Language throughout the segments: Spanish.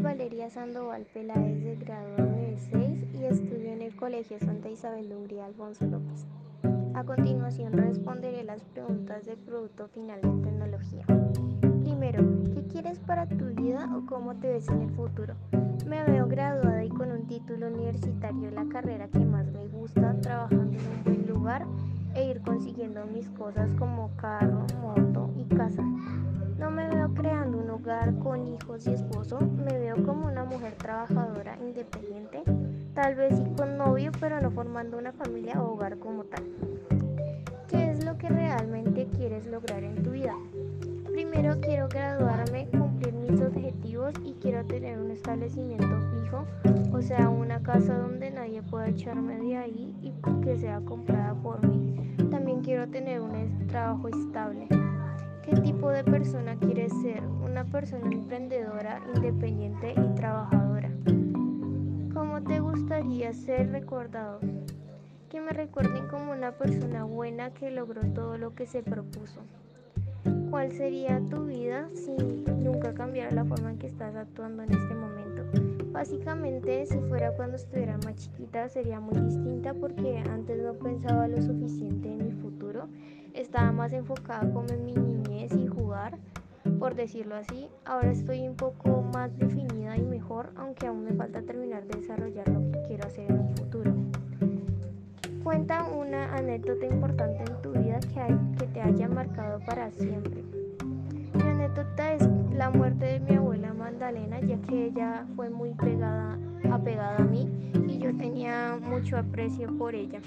Valeria Sandoval Peláez de grado 96 y estudio en el Colegio Santa Isabel de Alfonso López. A continuación responderé las preguntas del Producto Final de Tecnología. Primero, ¿qué quieres para tu vida o cómo te ves en el futuro? Me veo graduada y con un título universitario la carrera que más me gusta, trabajando en un buen lugar e ir consiguiendo mis cosas como carro, moto y y esposo, me veo como una mujer trabajadora, independiente, tal vez sí con novio, pero no formando una familia o hogar como tal. ¿Qué es lo que realmente quieres lograr en tu vida? Primero quiero graduarme, cumplir mis objetivos y quiero tener un establecimiento fijo, o sea, una casa donde nadie pueda echarme de ahí y que sea comprada por mí. También quiero tener un trabajo estable. ¿Qué tipo de persona quieres ser? Una persona emprendedora, independiente y trabajadora. ¿Cómo te gustaría ser recordado? Que me recuerden como una persona buena que logró todo lo que se propuso. ¿Cuál sería tu vida si nunca cambiara la forma en que estás actuando en este momento? Básicamente, si fuera cuando estuviera más chiquita, sería muy distinta porque antes no pensaba lo suficiente en mi futuro estaba más enfocada como en mi y jugar, por decirlo así. Ahora estoy un poco más definida y mejor, aunque aún me falta terminar de desarrollar lo que quiero hacer en un futuro. Cuenta una anécdota importante en tu vida que, que te haya marcado para siempre. Mi anécdota es la muerte de mi abuela Magdalena, ya que ella fue muy pegada, apegada a mí y yo tenía mucho aprecio por ella.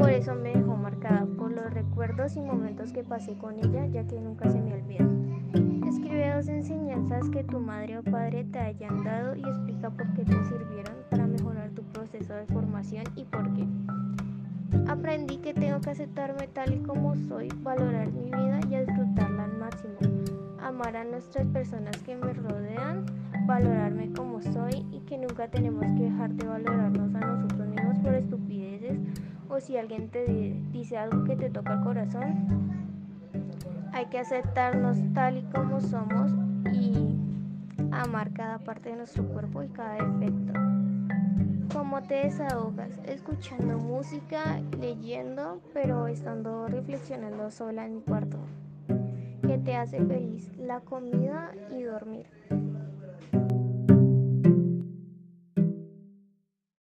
Por eso me dejó marcada por los recuerdos y momentos que pasé con ella, ya que nunca se me olvidan. Escribe dos enseñanzas que tu madre o padre te hayan dado y explica por qué te sirvieron para mejorar tu proceso de formación y por qué. Aprendí que tengo que aceptarme tal y como soy, valorar mi vida y disfrutarla al máximo. Amar a nuestras personas que me rodean, valorarme como soy y que nunca tenemos que dejar de valorarnos a nosotros mismos por estupideces o si alguien te dice algo que te toca el corazón, hay que aceptarnos tal y como somos y amar cada parte de nuestro cuerpo y cada defecto. ¿Cómo te desahogas? Escuchando música, leyendo, pero estando reflexionando sola en mi cuarto. ¿Qué te hace feliz? La comida y dormir.